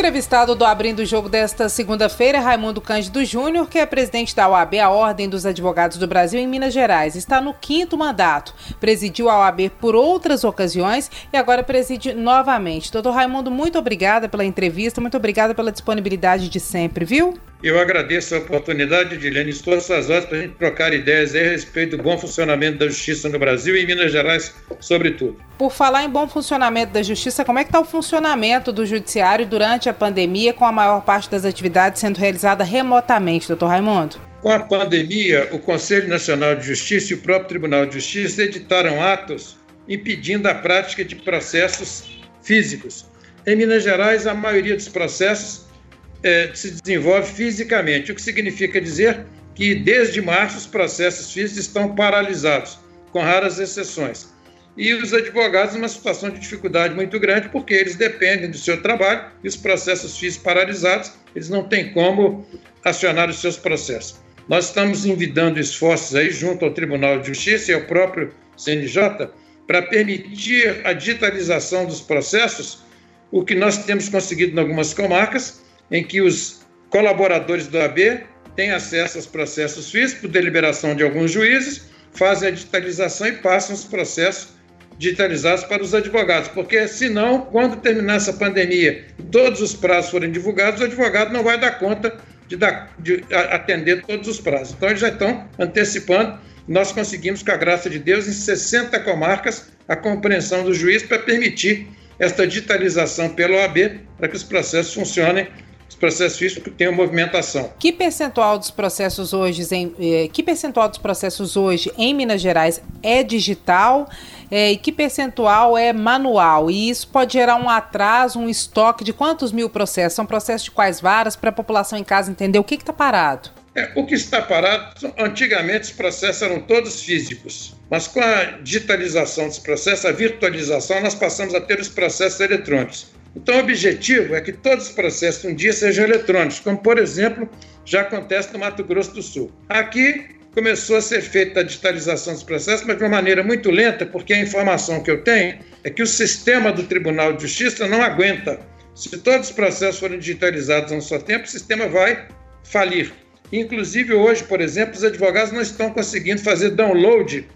Entrevistado do Abrindo o Jogo desta segunda-feira Raimundo Cândido Júnior, que é presidente da OAB, a Ordem dos Advogados do Brasil, em Minas Gerais. Está no quinto mandato. Presidiu a OAB por outras ocasiões e agora preside novamente. Doutor Raimundo, muito obrigada pela entrevista, muito obrigada pela disponibilidade de sempre, viu? Eu agradeço a oportunidade, Dilene, estou às suas horas para a gente trocar ideias a respeito do bom funcionamento da justiça no Brasil e em Minas Gerais, sobretudo. Por falar em bom funcionamento da justiça, como é que está o funcionamento do judiciário durante a pandemia, com a maior parte das atividades sendo realizada remotamente, doutor Raimundo? Com a pandemia, o Conselho Nacional de Justiça e o próprio Tribunal de Justiça editaram atos impedindo a prática de processos físicos. Em Minas Gerais, a maioria dos processos é, se desenvolve fisicamente, o que significa dizer que desde março os processos físicos estão paralisados, com raras exceções. E os advogados numa situação de dificuldade muito grande, porque eles dependem do seu trabalho e os processos físicos paralisados, eles não têm como acionar os seus processos. Nós estamos envidando esforços aí junto ao Tribunal de Justiça e ao próprio CNJ para permitir a digitalização dos processos, o que nós temos conseguido em algumas comarcas, em que os colaboradores do AB têm acesso aos processos físicos, por deliberação de alguns juízes, fazem a digitalização e passam os processos digitalizados para os advogados, porque senão, quando terminar essa pandemia, todos os prazos forem divulgados, o advogado não vai dar conta de, dar, de atender todos os prazos. Então, eles já estão antecipando. Nós conseguimos, com a graça de Deus, em 60 comarcas, a compreensão do juiz para permitir esta digitalização pelo OAB, para que os processos funcionem os processos físicos têm movimentação. Que percentual dos processos hoje em, eh, que percentual dos processos hoje em Minas Gerais é digital eh, e que percentual é manual? E isso pode gerar um atraso, um estoque de quantos mil processos? São processos de quais varas para a população em casa entender o que está parado? É, o que está parado, antigamente os processos eram todos físicos, mas com a digitalização dos processos, a virtualização, nós passamos a ter os processos eletrônicos. Então, o objetivo é que todos os processos um dia sejam eletrônicos, como, por exemplo, já acontece no Mato Grosso do Sul. Aqui começou a ser feita a digitalização dos processos, mas de uma maneira muito lenta, porque a informação que eu tenho é que o sistema do Tribunal de Justiça não aguenta. Se todos os processos forem digitalizados a um só tempo, o sistema vai falir. Inclusive, hoje, por exemplo, os advogados não estão conseguindo fazer download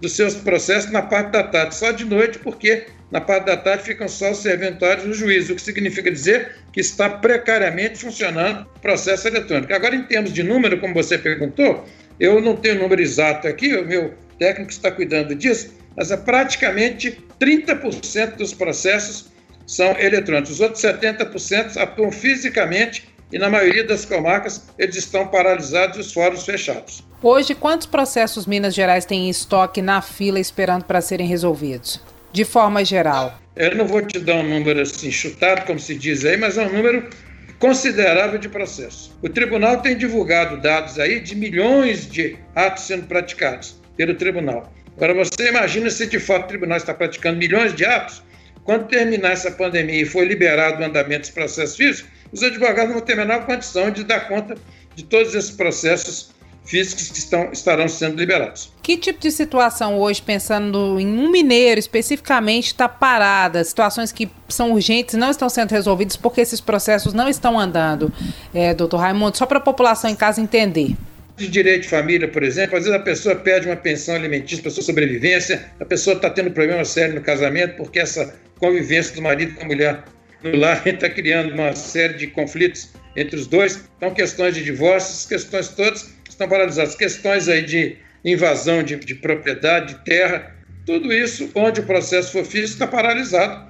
dos seus processos na parte da tarde, só de noite, porque na parte da tarde ficam só os serventuários do juiz, o que significa dizer que está precariamente funcionando o processo eletrônico. Agora, em termos de número, como você perguntou, eu não tenho o número exato aqui, o meu técnico está cuidando disso, mas é praticamente 30% dos processos são eletrônicos. Os outros 70% atuam fisicamente e, na maioria das comarcas, eles estão paralisados e os fóruns fechados. Hoje, quantos processos Minas Gerais têm em estoque na fila esperando para serem resolvidos? De forma geral. Eu não vou te dar um número assim chutado, como se diz aí, mas é um número considerável de processos. O tribunal tem divulgado dados aí de milhões de atos sendo praticados pelo tribunal. Agora, você imagina se de fato o tribunal está praticando milhões de atos, quando terminar essa pandemia e for liberado o andamento dos processos físicos, os advogados não vão ter a menor condição de dar conta de todos esses processos físicos que estão, estarão sendo liberados. Que tipo de situação hoje, pensando em um mineiro especificamente, está parada? Situações que são urgentes não estão sendo resolvidas porque esses processos não estão andando, é, doutor Raimundo, só para a população em casa entender. De direito de família, por exemplo, às vezes a pessoa pede uma pensão alimentícia para sua sobrevivência, a pessoa está tendo problema sério no casamento porque essa convivência do marido com a mulher lar está criando uma série de conflitos entre os dois. Então, questões de divórcio, questões todas estão paralisadas. Questões aí de invasão de, de propriedade, de terra, tudo isso, onde o processo for físico, está paralisado,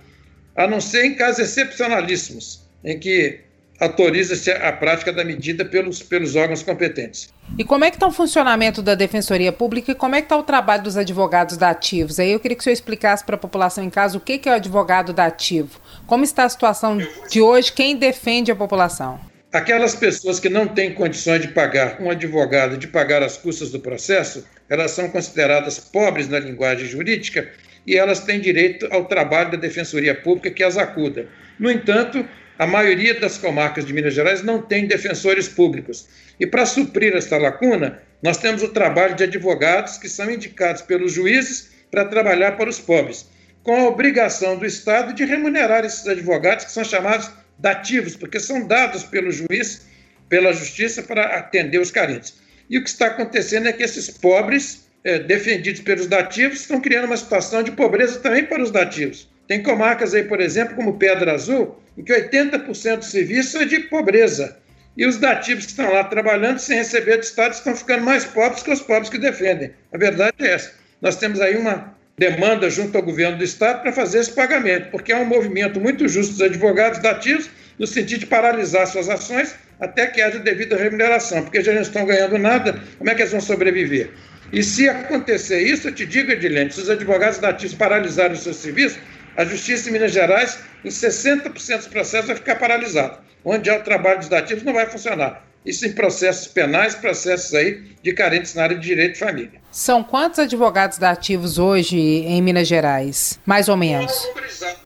a não ser em casos excepcionalíssimos, em que autoriza-se a prática da medida pelos, pelos órgãos competentes. E como é que está o funcionamento da Defensoria Pública e como é que está o trabalho dos advogados da Ativos? Aí eu queria que o senhor explicasse para a população em casa o que, que é o advogado da Ativo. Como está a situação de hoje, quem defende a população? Aquelas pessoas que não têm condições de pagar um advogado, de pagar as custas do processo, elas são consideradas pobres na linguagem jurídica e elas têm direito ao trabalho da Defensoria Pública que as acuda. No entanto, a maioria das comarcas de Minas Gerais não tem defensores públicos. E para suprir essa lacuna, nós temos o trabalho de advogados que são indicados pelos juízes para trabalhar para os pobres, com a obrigação do Estado de remunerar esses advogados que são chamados dativos, porque são dados pelo juiz, pela justiça, para atender os carentes. E o que está acontecendo é que esses pobres, é, defendidos pelos dativos, estão criando uma situação de pobreza também para os dativos. Tem comarcas aí, por exemplo, como Pedra Azul, em que 80% do serviço é de pobreza. E os dativos que estão lá trabalhando sem receber do Estado estão ficando mais pobres que os pobres que defendem. A verdade é essa. Nós temos aí uma demanda junto ao governo do Estado para fazer esse pagamento, porque é um movimento muito justo dos advogados dativos, no sentido de paralisar suas ações até que haja devida remuneração, porque já não estão ganhando nada, como é que eles vão sobreviver? E se acontecer isso, eu te digo, Edilene, se os advogados dativos paralisarem o seu serviço, a Justiça de Minas Gerais, em 60% dos processos, vai ficar paralisado. Onde há o trabalho dos dativos, não vai funcionar. Isso em processos penais, processos aí de carentes na área de direito de família. São quantos advogados dativos hoje em Minas Gerais? Mais ou menos.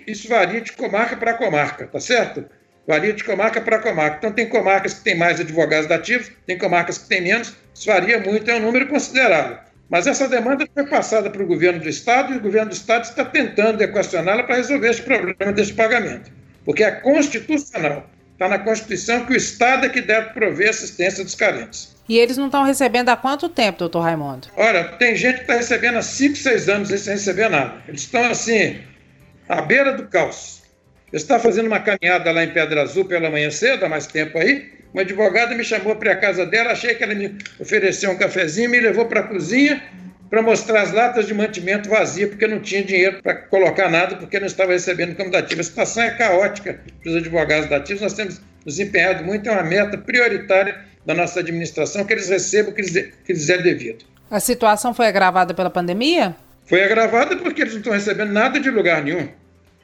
Isso varia de comarca para comarca, tá certo? Varia de comarca para comarca. Então, tem comarcas que têm mais advogados dativos, tem comarcas que têm menos. Isso varia muito, é um número considerável. Mas essa demanda foi passada para o governo do Estado e o governo do Estado está tentando equacioná-la para resolver esse problema desse pagamento. Porque é constitucional. Está na Constituição que o Estado é que deve prover assistência dos carentes. E eles não estão recebendo há quanto tempo, doutor Raimundo? Olha, tem gente que está recebendo há 5, 6 anos sem receber nada. Eles estão assim, à beira do caos. Eu estava fazendo uma caminhada lá em Pedra Azul pela manhã cedo, há mais tempo aí. Uma advogada me chamou para a casa dela, achei que ela me ofereceu um cafezinho, me levou para a cozinha para mostrar as latas de mantimento vazias, porque não tinha dinheiro para colocar nada, porque não estava recebendo como dativo. A situação é caótica para os advogados dativos. Nós temos nos empenhado muito, é uma meta prioritária da nossa administração que eles recebam o que lhes, é devido. A situação foi agravada pela pandemia? Foi agravada porque eles não estão recebendo nada de lugar nenhum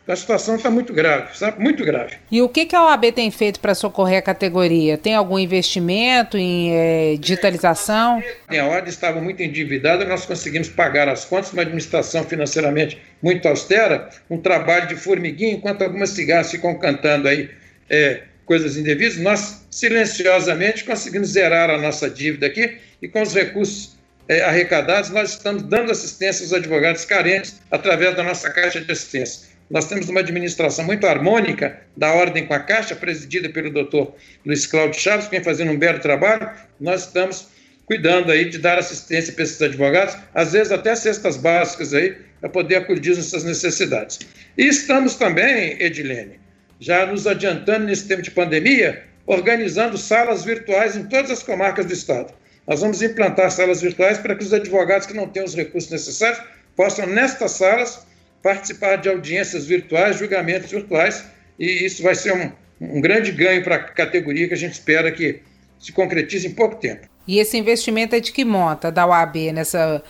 a situação está muito grave, sabe? Muito grave. E o que, que a OAB tem feito para socorrer a categoria? Tem algum investimento em é, digitalização? A ordem estava muito endividada, nós conseguimos pagar as contas, uma administração financeiramente muito austera, um trabalho de formiguinha, enquanto algumas cigarras ficam cantando aí é, coisas indevidas, nós silenciosamente conseguimos zerar a nossa dívida aqui e com os recursos é, arrecadados, nós estamos dando assistência aos advogados carentes através da nossa caixa de assistência. Nós temos uma administração muito harmônica da Ordem com a Caixa, presidida pelo doutor Luiz Cláudio Chaves, que vem fazendo um belo trabalho. Nós estamos cuidando aí de dar assistência para esses advogados, às vezes até cestas básicas aí, para poder acudir nessas necessidades. E estamos também, Edilene, já nos adiantando nesse tempo de pandemia, organizando salas virtuais em todas as comarcas do Estado. Nós vamos implantar salas virtuais para que os advogados que não têm os recursos necessários possam, nestas salas, participar de audiências virtuais, julgamentos virtuais, e isso vai ser um, um grande ganho para a categoria que a gente espera que se concretize em pouco tempo. E esse investimento é de que monta da UAB nessa,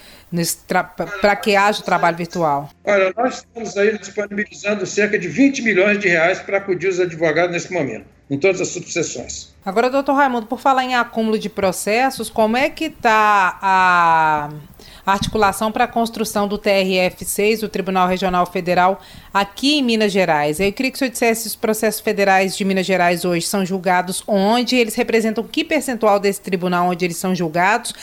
para que haja o trabalho virtual? Olha, nós estamos aí disponibilizando cerca de 20 milhões de reais para acudir os advogados nesse momento, em todas as subseções. Agora, doutor Raimundo, por falar em acúmulo de processos, como é que está a articulação para a construção do TRF6, o Tribunal Regional Federal, aqui em Minas Gerais. Eu queria que o senhor dissesse os processos federais de Minas Gerais hoje são julgados onde, eles representam que percentual desse tribunal onde eles são julgados,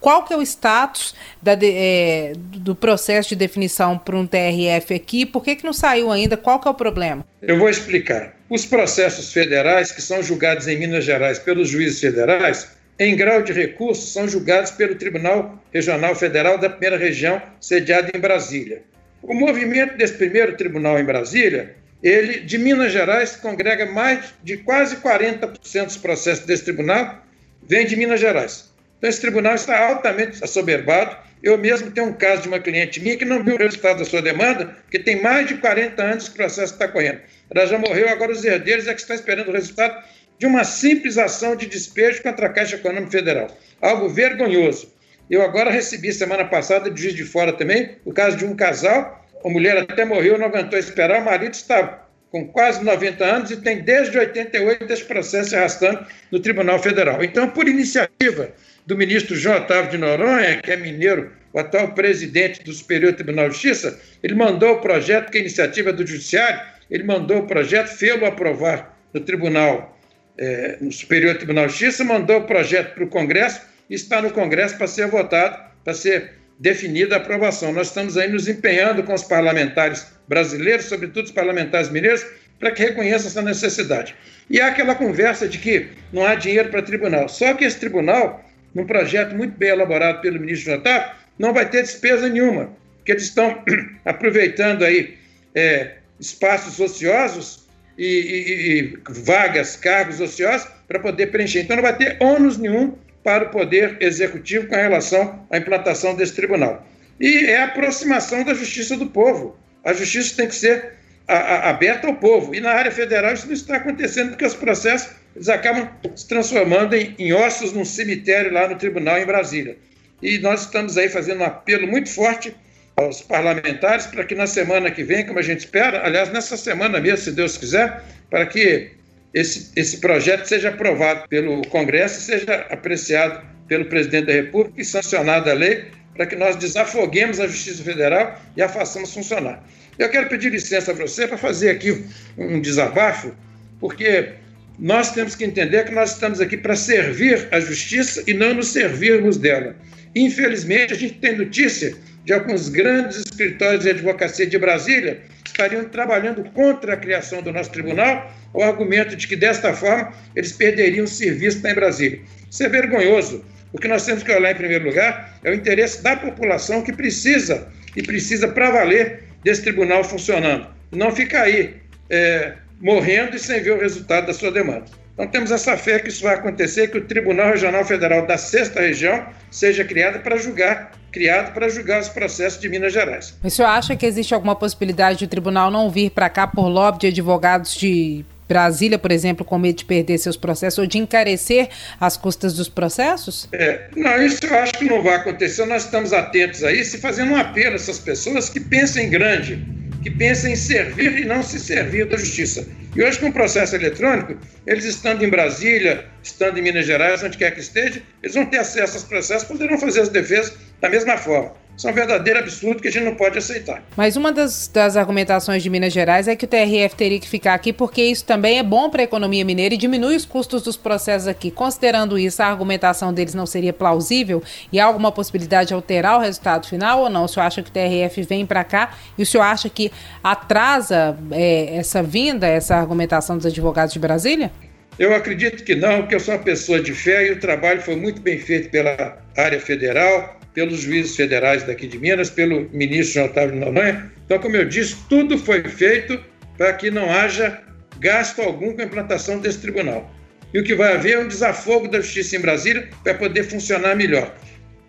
qual que é o status da, é, do processo de definição para um TRF aqui? Por que, que não saiu ainda? Qual que é o problema? Eu vou explicar. Os processos federais que são julgados em Minas Gerais pelos juízes federais em grau de recurso, são julgados pelo Tribunal Regional Federal da Primeira Região, sediado em Brasília. O movimento desse primeiro tribunal em Brasília, ele, de Minas Gerais, congrega mais de quase 40% dos processos desse tribunal, vem de Minas Gerais. Então, esse tribunal está altamente assoberbado. Eu mesmo tenho um caso de uma cliente minha que não viu o resultado da sua demanda, porque tem mais de 40 anos que o processo está correndo. Ela já morreu, agora os herdeiros é que estão esperando o resultado de uma simples ação de despejo contra a Caixa Econômica Federal. Algo vergonhoso. Eu agora recebi semana passada, de Juiz de Fora também, o caso de um casal, a mulher até morreu, não aguentou esperar, o marido estava com quase 90 anos e tem desde 88 esse processo arrastando no Tribunal Federal. Então, por iniciativa do ministro João Otávio de Noronha, que é mineiro, o atual presidente do Superior Tribunal de Justiça, ele mandou o projeto, que é iniciativa do Judiciário, ele mandou o projeto, fê-lo aprovar no Tribunal, é, no Superior Tribunal de Justiça, mandou o projeto para o Congresso e está no Congresso para ser votado, para ser definida a aprovação. Nós estamos aí nos empenhando com os parlamentares brasileiros, sobretudo os parlamentares mineiros, para que reconheçam essa necessidade. E há aquela conversa de que não há dinheiro para tribunal. Só que esse tribunal, num projeto muito bem elaborado pelo ministro Otávio, não vai ter despesa nenhuma, porque eles estão aproveitando aí é, espaços ociosos e, e, e, vagas, cargos ociosos para poder preencher. Então não vai ter ônus nenhum para o Poder Executivo com relação à implantação desse tribunal. E é a aproximação da justiça do povo. A justiça tem que ser a, a, aberta ao povo. E na área federal isso não está acontecendo, porque os processos eles acabam se transformando em, em ossos num cemitério lá no tribunal em Brasília. E nós estamos aí fazendo um apelo muito forte aos parlamentares para que na semana que vem, como a gente espera, aliás, nessa semana mesmo, se Deus quiser, para que esse, esse projeto seja aprovado pelo Congresso seja apreciado pelo presidente da República e sancionada a lei para que nós desafoguemos a Justiça Federal e a façamos funcionar. Eu quero pedir licença a você para fazer aqui um desabafo, porque nós temos que entender que nós estamos aqui para servir a justiça e não nos servirmos dela. Infelizmente, a gente tem notícia de alguns grandes escritórios de advocacia de Brasília estariam trabalhando contra a criação do nosso tribunal, o argumento de que desta forma eles perderiam o serviço em Brasília. Isso é vergonhoso. O que nós temos que olhar em primeiro lugar é o interesse da população que precisa e precisa para valer desse tribunal funcionando. Não ficar aí é, morrendo e sem ver o resultado da sua demanda. Então temos essa fé que isso vai acontecer, que o Tribunal Regional Federal da Sexta Região seja criado para julgar, criado para julgar os processos de Minas Gerais. O senhor acha que existe alguma possibilidade de o tribunal não vir para cá por lobby de advogados de Brasília, por exemplo, com medo de perder seus processos ou de encarecer as custas dos processos? É, não, isso eu acho que não vai acontecer. Nós estamos atentos a isso e fazendo um apelo a essas pessoas que pensem grande que pensam em servir e não se servir da justiça. E hoje, com o processo eletrônico, eles estando em Brasília, estando em Minas Gerais, onde quer que esteja, eles vão ter acesso aos processos, poderão fazer as defesas da mesma forma. Isso é um verdadeiro absurdo que a gente não pode aceitar. Mas uma das, das argumentações de Minas Gerais é que o TRF teria que ficar aqui porque isso também é bom para a economia mineira e diminui os custos dos processos aqui. Considerando isso, a argumentação deles não seria plausível e há alguma possibilidade de alterar o resultado final ou não? O senhor acha que o TRF vem para cá e o senhor acha que atrasa é, essa vinda, essa argumentação dos advogados de Brasília? Eu acredito que não, porque eu sou uma pessoa de fé e o trabalho foi muito bem feito pela área federal pelos juízes federais daqui de Minas, pelo ministro Otávio Noronha. Então, como eu disse, tudo foi feito para que não haja gasto algum com a implantação desse tribunal. E o que vai haver é um desafogo da justiça em Brasília para poder funcionar melhor.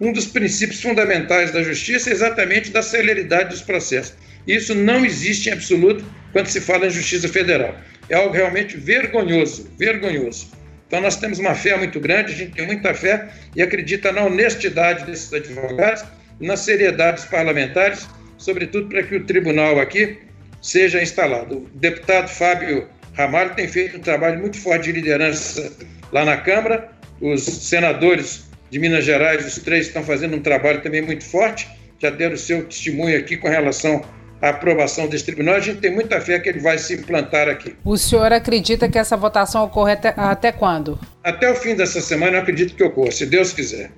Um dos princípios fundamentais da justiça é exatamente da celeridade dos processos. Isso não existe em absoluto quando se fala em justiça federal. É algo realmente vergonhoso, vergonhoso. Então, nós temos uma fé muito grande, a gente tem muita fé e acredita na honestidade desses advogados, na seriedade dos parlamentares, sobretudo para que o tribunal aqui seja instalado. O deputado Fábio Ramalho tem feito um trabalho muito forte de liderança lá na Câmara, os senadores de Minas Gerais, os três, estão fazendo um trabalho também muito forte, já deram o seu testemunho aqui com relação a aprovação desse tribunal, a gente tem muita fé que ele vai se implantar aqui. O senhor acredita que essa votação ocorre até, até quando? Até o fim dessa semana eu acredito que ocorra, se Deus quiser.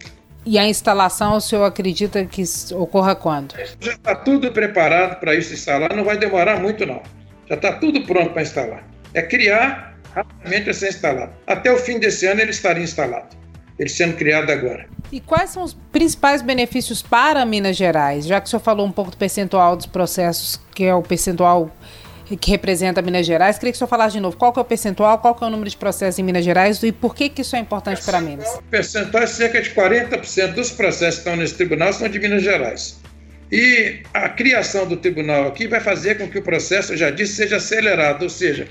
E a instalação, o senhor acredita que ocorra quando? Já está tudo preparado para isso instalar, não vai demorar muito não. Já está tudo pronto para instalar. É criar, rapidamente vai ser instalado. Até o fim desse ano ele estaria instalado ele sendo criado agora. E quais são os principais benefícios para Minas Gerais? Já que o senhor falou um pouco do percentual dos processos, que é o percentual que representa Minas Gerais, queria que o senhor falasse de novo qual que é o percentual, qual que é o número de processos em Minas Gerais e por que, que isso é importante para Minas? O percentual é cerca de 40% dos processos que estão nesse tribunal são de Minas Gerais. E a criação do tribunal aqui vai fazer com que o processo, eu já disse, seja acelerado, ou seja,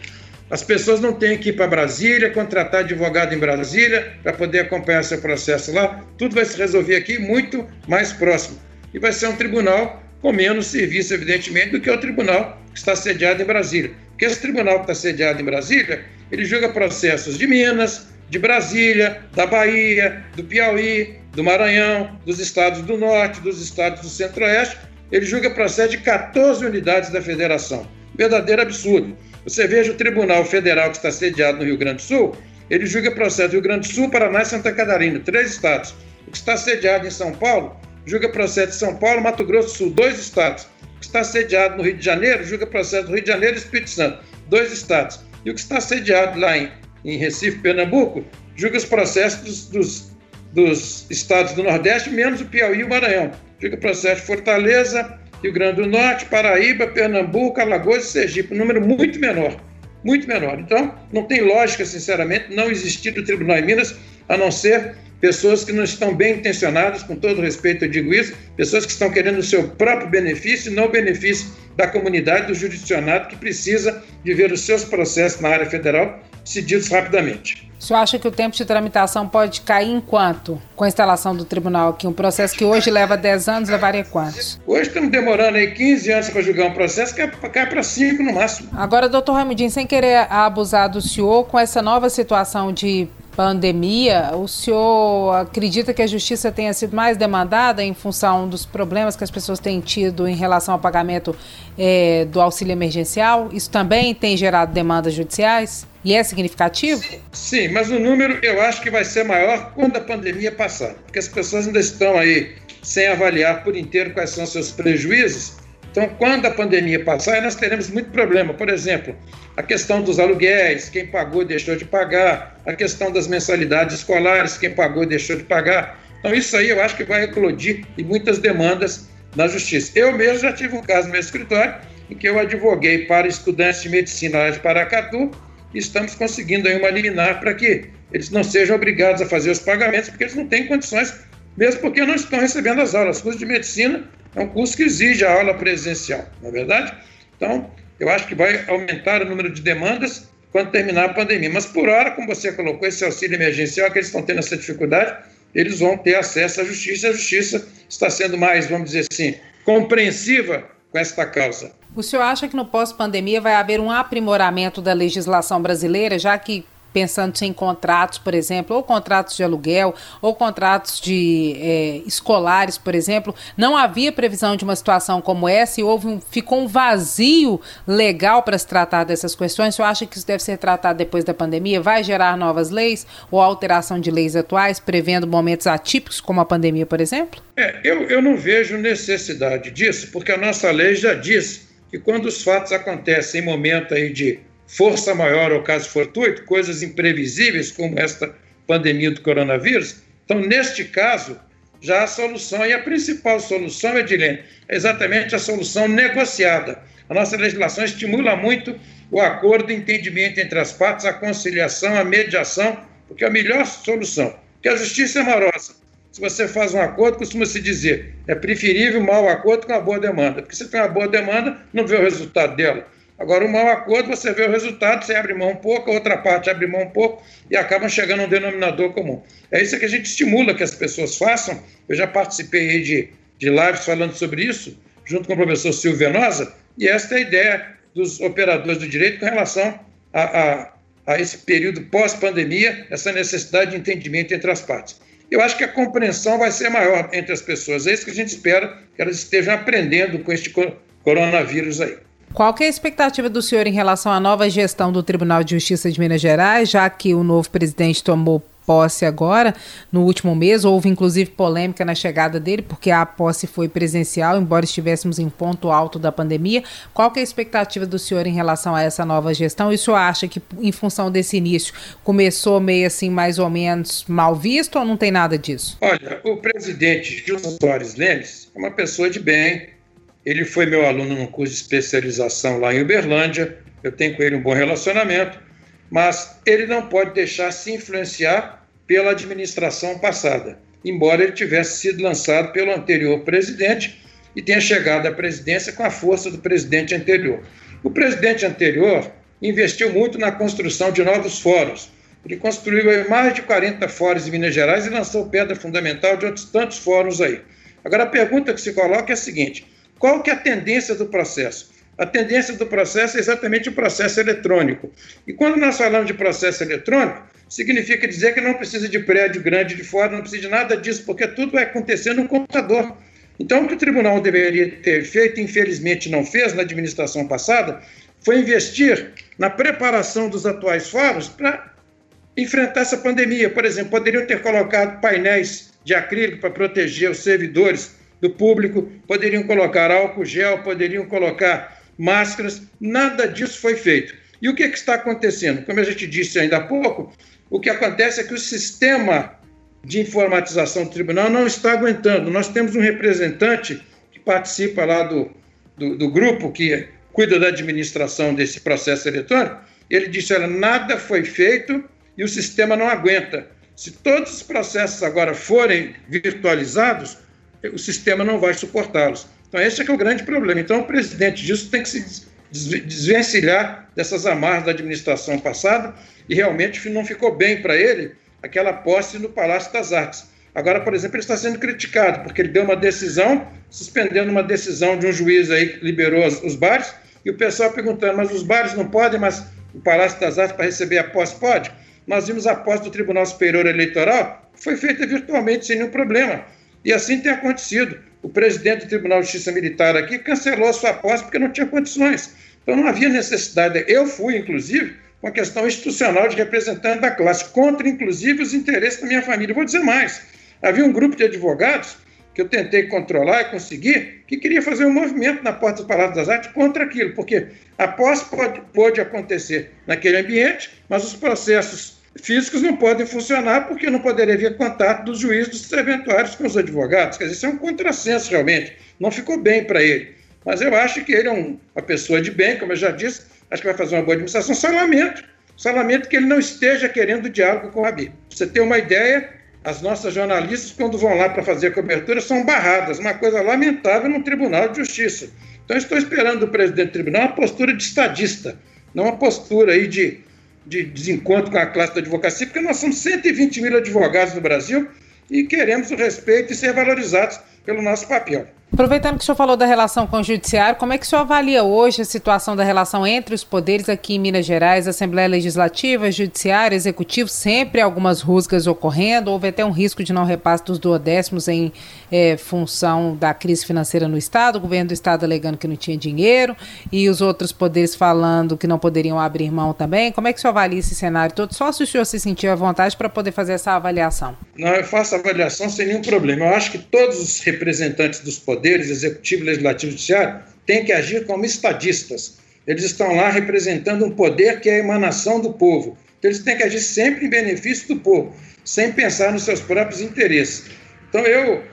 as pessoas não têm que ir para Brasília, contratar advogado em Brasília para poder acompanhar seu processo lá. Tudo vai se resolver aqui muito mais próximo. E vai ser um tribunal com menos serviço, evidentemente, do que o tribunal que está sediado em Brasília. Porque esse tribunal que está sediado em Brasília, ele julga processos de Minas, de Brasília, da Bahia, do Piauí, do Maranhão, dos estados do Norte, dos estados do Centro-Oeste. Ele julga processo de 14 unidades da federação. Verdadeiro absurdo. Você veja o Tribunal Federal que está sediado no Rio Grande do Sul, ele julga processo Rio Grande do Sul, Paraná e Santa Catarina, três estados. O que está sediado em São Paulo, julga processo de São Paulo, Mato Grosso do Sul, dois estados. O que está sediado no Rio de Janeiro, julga processo do Rio de Janeiro e Espírito Santo, dois estados. E o que está sediado lá em, em Recife, Pernambuco, julga os processos dos, dos, dos estados do Nordeste, menos o Piauí e o Maranhão. Julga processo de Fortaleza, Rio Grande do Norte, Paraíba, Pernambuco, Alagoas e Sergipe, um número muito menor, muito menor. Então, não tem lógica, sinceramente, não existir do Tribunal em Minas, a não ser pessoas que não estão bem intencionadas, com todo respeito eu digo isso, pessoas que estão querendo o seu próprio benefício e não o benefício da comunidade, do jurisdicionado, que precisa de ver os seus processos na área federal decididos rapidamente. O senhor acha que o tempo de tramitação pode cair em quanto com a instalação do tribunal aqui? Um processo que hoje leva 10 anos, levaria quantos? Hoje estamos demorando aí 15 anos para julgar um processo, que cai para 5 no máximo. Agora, doutor Ramudinho, sem querer abusar do senhor, com essa nova situação de pandemia, o senhor acredita que a justiça tenha sido mais demandada em função dos problemas que as pessoas têm tido em relação ao pagamento é, do auxílio emergencial? Isso também tem gerado demandas judiciais? E é significativo? Sim, mas o número eu acho que vai ser maior quando a pandemia passar, porque as pessoas ainda estão aí sem avaliar por inteiro quais são seus prejuízos. Então, quando a pandemia passar, nós teremos muito problema. Por exemplo, a questão dos aluguéis, quem pagou deixou de pagar, a questão das mensalidades escolares, quem pagou deixou de pagar. Então, isso aí eu acho que vai eclodir em muitas demandas na justiça. Eu mesmo já tive um caso no meu escritório em que eu advoguei para estudantes de medicina lá de Paracatu e estamos conseguindo aí uma liminar para que eles não sejam obrigados a fazer os pagamentos, porque eles não têm condições, mesmo porque não estão recebendo as aulas. O curso de medicina é um curso que exige a aula presencial, não é verdade? Então, eu acho que vai aumentar o número de demandas quando terminar a pandemia. Mas, por hora, como você colocou, esse auxílio emergencial, que eles estão tendo essa dificuldade, eles vão ter acesso à justiça. A justiça está sendo mais, vamos dizer assim, compreensiva com esta causa. O senhor acha que no pós-pandemia vai haver um aprimoramento da legislação brasileira, já que pensando em contratos, por exemplo, ou contratos de aluguel, ou contratos de é, escolares, por exemplo, não havia previsão de uma situação como essa e houve um, ficou um vazio legal para se tratar dessas questões. Você acha que isso deve ser tratado depois da pandemia? Vai gerar novas leis ou alteração de leis atuais, prevendo momentos atípicos como a pandemia, por exemplo? É, eu, eu não vejo necessidade disso, porque a nossa lei já diz que quando os fatos acontecem em momento aí de força maior ou caso fortuito, coisas imprevisíveis como esta pandemia do coronavírus. Então, neste caso, já a solução, e a principal solução, Edilene, é exatamente a solução negociada. A nossa legislação estimula muito o acordo e entendimento entre as partes, a conciliação, a mediação, porque é a melhor solução. Porque a justiça é morosa. Se você faz um acordo, costuma se dizer, é preferível um mau acordo com uma boa demanda. Porque se tem uma boa demanda, não vê o resultado dela. Agora, o mau acordo, você vê o resultado, você abre mão um pouco, a outra parte abre mão um pouco e acabam chegando a um denominador comum. É isso que a gente estimula que as pessoas façam. Eu já participei de, de lives falando sobre isso, junto com o professor Silvio Venosa, e esta é a ideia dos operadores do direito com relação a, a, a esse período pós-pandemia, essa necessidade de entendimento entre as partes. Eu acho que a compreensão vai ser maior entre as pessoas. É isso que a gente espera que elas estejam aprendendo com este coronavírus aí. Qual é a expectativa do senhor em relação à nova gestão do Tribunal de Justiça de Minas Gerais, já que o novo presidente tomou posse agora, no último mês. Houve inclusive polêmica na chegada dele, porque a posse foi presencial, embora estivéssemos em ponto alto da pandemia. Qual é a expectativa do senhor em relação a essa nova gestão? E o senhor acha que, em função desse início, começou meio assim, mais ou menos mal visto ou não tem nada disso? Olha, o presidente Gilson Soares Lemes é uma pessoa de bem, ele foi meu aluno no curso de especialização lá em Uberlândia, eu tenho com ele um bom relacionamento, mas ele não pode deixar se influenciar pela administração passada, embora ele tivesse sido lançado pelo anterior presidente e tenha chegado à presidência com a força do presidente anterior. O presidente anterior investiu muito na construção de novos fóruns. Ele construiu mais de 40 fóruns em Minas Gerais e lançou pedra fundamental de outros tantos fóruns aí. Agora, a pergunta que se coloca é a seguinte: qual que é a tendência do processo? A tendência do processo é exatamente o processo eletrônico. E quando nós falamos de processo eletrônico, significa dizer que não precisa de prédio grande de fora, não precisa de nada disso, porque tudo vai acontecer no computador. Então, o que o tribunal deveria ter feito, infelizmente não fez na administração passada, foi investir na preparação dos atuais fóruns para enfrentar essa pandemia. Por exemplo, poderiam ter colocado painéis de acrílico para proteger os servidores do público, poderiam colocar álcool gel, poderiam colocar máscaras, nada disso foi feito. E o que, que está acontecendo? Como a gente disse ainda há pouco, o que acontece é que o sistema de informatização do tribunal não está aguentando. Nós temos um representante que participa lá do, do, do grupo que cuida da administração desse processo eletrônico. Ele disse: olha, nada foi feito e o sistema não aguenta. Se todos os processos agora forem virtualizados, o sistema não vai suportá-los. Então, esse é, é o grande problema. Então, o presidente disso tem que se desvencilhar dessas amarras da administração passada e realmente não ficou bem para ele aquela posse no Palácio das Artes. Agora, por exemplo, ele está sendo criticado porque ele deu uma decisão, suspendendo uma decisão de um juiz aí que liberou os bares, e o pessoal perguntando, mas os bares não podem, mas o Palácio das Artes para receber a posse pode? Nós vimos a posse do Tribunal Superior Eleitoral, foi feita virtualmente sem nenhum problema. E assim tem acontecido. O presidente do Tribunal de Justiça Militar aqui cancelou a sua posse porque não tinha condições. Então não havia necessidade. Eu fui, inclusive, com a questão institucional de representante da classe, contra, inclusive, os interesses da minha família. vou dizer mais: havia um grupo de advogados que eu tentei controlar e conseguir, que queria fazer um movimento na porta do Palácio das Artes contra aquilo, porque a posse pode, pode acontecer naquele ambiente, mas os processos físicos não podem funcionar porque não poderia haver contato dos juízes dos serventuários com os advogados. Quer dizer, isso é um contrassenso realmente. Não ficou bem para ele. Mas eu acho que ele é um, uma pessoa de bem, como eu já disse, acho que vai fazer uma boa administração. Só lamento, só lamento que ele não esteja querendo diálogo com Bíblia. Pra você ter uma ideia, as nossas jornalistas, quando vão lá para fazer a cobertura, são barradas, uma coisa lamentável no Tribunal de Justiça. Então, estou esperando do presidente do tribunal uma postura de estadista, não uma postura aí de, de desencontro com a classe da advocacia, porque nós somos 120 mil advogados no Brasil e queremos o respeito e ser valorizados pelo nosso papel. Aproveitando que o senhor falou da relação com o judiciário, como é que o senhor avalia hoje a situação da relação entre os poderes aqui em Minas Gerais, Assembleia Legislativa, Judiciário, Executivo, sempre algumas rusgas ocorrendo, houve até um risco de não repasse dos duodécimos em é, função da crise financeira no Estado, o governo do Estado alegando que não tinha dinheiro e os outros poderes falando que não poderiam abrir mão também. Como é que o senhor avalia esse cenário todo? Só se o senhor se sentir à vontade para poder fazer essa avaliação. Eu faço avaliação sem nenhum problema. Eu acho que todos os representantes dos poderes executivo, legislativo e judiciário têm que agir como estadistas. Eles estão lá representando um poder que é a emanação do povo. Então, eles têm que agir sempre em benefício do povo, sem pensar nos seus próprios interesses. Então, eu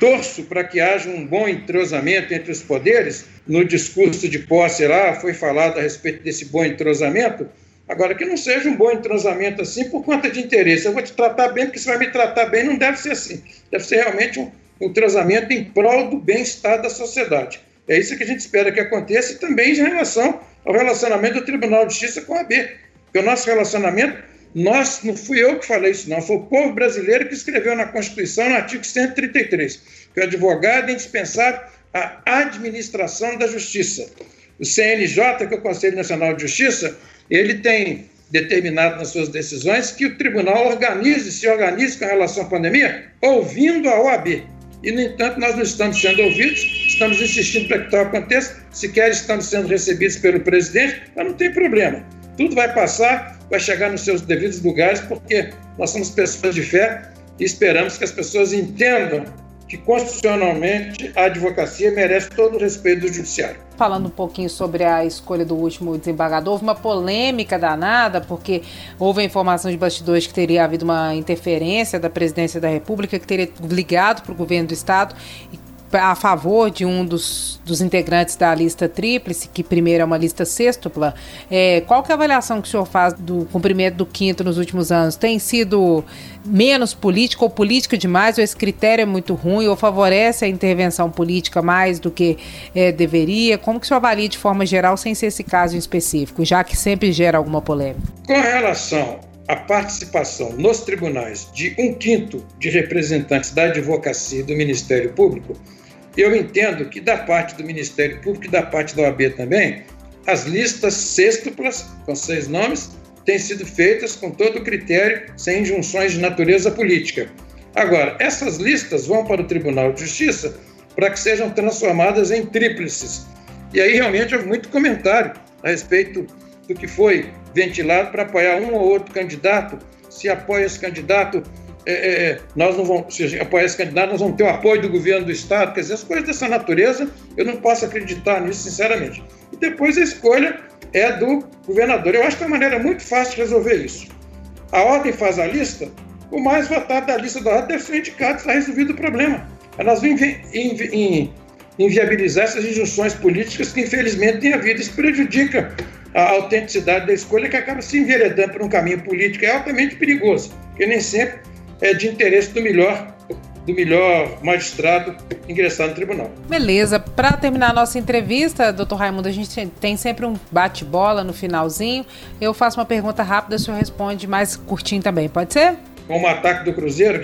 torço para que haja um bom entrosamento entre os poderes. No discurso de posse lá foi falado a respeito desse bom entrosamento. Agora, que não seja um bom entrosamento assim por conta de interesse. Eu vou te tratar bem porque você vai me tratar bem. Não deve ser assim. Deve ser realmente um, tratamento em prol do bem-estar da sociedade. É isso que a gente espera que aconteça e também em relação ao relacionamento do Tribunal de Justiça com a AB. Porque o nosso relacionamento, nós, não fui eu que falei isso, não, foi o povo brasileiro que escreveu na Constituição, no artigo 133, que o advogado é indispensável à administração da justiça. O CNJ, que é o Conselho Nacional de Justiça, ele tem determinado nas suas decisões que o tribunal organize, se organize com relação à pandemia, ouvindo a OAB. E, no entanto, nós não estamos sendo ouvidos, estamos insistindo para que tal aconteça, sequer estamos sendo recebidos pelo presidente, mas não tem problema. Tudo vai passar, vai chegar nos seus devidos lugares, porque nós somos pessoas de fé e esperamos que as pessoas entendam que constitucionalmente a advocacia merece todo o respeito do judiciário. Falando um pouquinho sobre a escolha do último desembargador, houve uma polêmica danada, porque houve a informação de bastidores que teria havido uma interferência da presidência da República, que teria ligado para o governo do Estado e a favor de um dos, dos integrantes da lista tríplice, que primeiro é uma lista sextupla, é, qual que é a avaliação que o senhor faz do cumprimento do quinto nos últimos anos? Tem sido menos político ou político demais, ou esse critério é muito ruim, ou favorece a intervenção política mais do que é, deveria? Como que o senhor avalia de forma geral, sem ser esse caso em específico, já que sempre gera alguma polêmica? Com relação à participação nos tribunais de um quinto de representantes da advocacia e do Ministério Público, eu entendo que da parte do Ministério Público e da parte da OAB também, as listas sextuplas, com seis nomes, têm sido feitas com todo o critério, sem injunções de natureza política. Agora, essas listas vão para o Tribunal de Justiça para que sejam transformadas em tríplices. E aí realmente houve muito comentário a respeito do que foi ventilado para apoiar um ou outro candidato. Se apoia esse candidato, é, é, nós não vamos, se apoiar esse candidato, nós vamos ter o apoio do governo do Estado. Quer dizer, as coisas dessa natureza, eu não posso acreditar nisso, sinceramente. E depois a escolha é do governador. Eu acho que é uma maneira muito fácil de resolver isso. A ordem faz a lista, o mais votado da lista da ordem deve ser indicado, está resolvido o problema. Nós vamos inviabilizar essas injunções políticas que, infelizmente, tem havido. Isso prejudica a autenticidade da escolha, que acaba se enveredando por um caminho político. É altamente perigoso, porque nem sempre é de interesse do melhor do melhor magistrado ingressar no tribunal. Beleza. Para terminar a nossa entrevista, doutor Raimundo, a gente tem sempre um bate-bola no finalzinho. Eu faço uma pergunta rápida, o senhor responde mais curtinho também, pode ser? Como o ataque do Cruzeiro?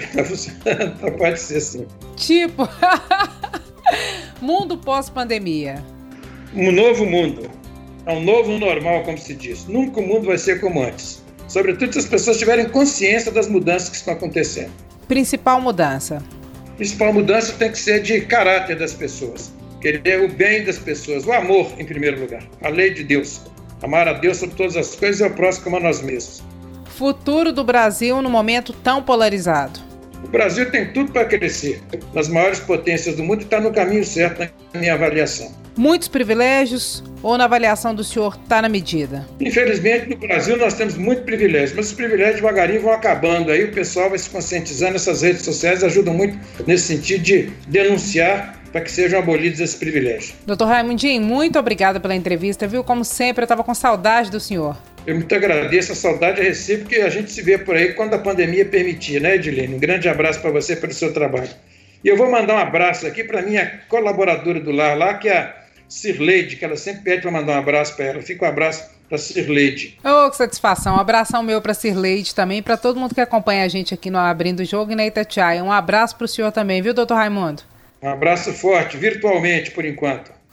pode ser sim. Tipo, mundo pós-pandemia. Um novo mundo. É um novo normal, como se diz. Nunca o mundo vai ser como antes. Sobretudo se as pessoas tiverem consciência das mudanças que estão acontecendo. Principal mudança? Principal mudança tem que ser de caráter das pessoas. Querer o bem das pessoas, o amor em primeiro lugar, a lei de Deus. Amar a Deus sobre todas as coisas e ao próximo como a nós mesmos. Futuro do Brasil no momento tão polarizado. O Brasil tem tudo para crescer. Nas maiores potências do mundo está no caminho certo na minha avaliação. Muitos privilégios ou na avaliação do senhor está na medida? Infelizmente, no Brasil nós temos muitos privilégios, mas os privilégios devagarinho vão acabando. Aí o pessoal vai se conscientizando, essas redes sociais ajudam muito nesse sentido de denunciar para que sejam abolidos esses privilégios. Doutor Raimundinho, muito obrigada pela entrevista, viu? Como sempre, eu estava com saudade do senhor. Eu muito agradeço, a saudade é recíproca e a gente se vê por aí quando a pandemia permitir, né, Edilene? Um grande abraço para você pelo seu trabalho. E eu vou mandar um abraço aqui para minha colaboradora do lar lá, que é a Sirleide, que ela sempre pede para mandar um abraço para ela. Fica um abraço para Sirleide. Ô, oh, que satisfação. Um abração meu para Sirleide também, para todo mundo que acompanha a gente aqui no Abrindo o Jogo e na Itatiaia. Um abraço para o senhor também, viu, doutor Raimundo? Um abraço forte, virtualmente, por enquanto.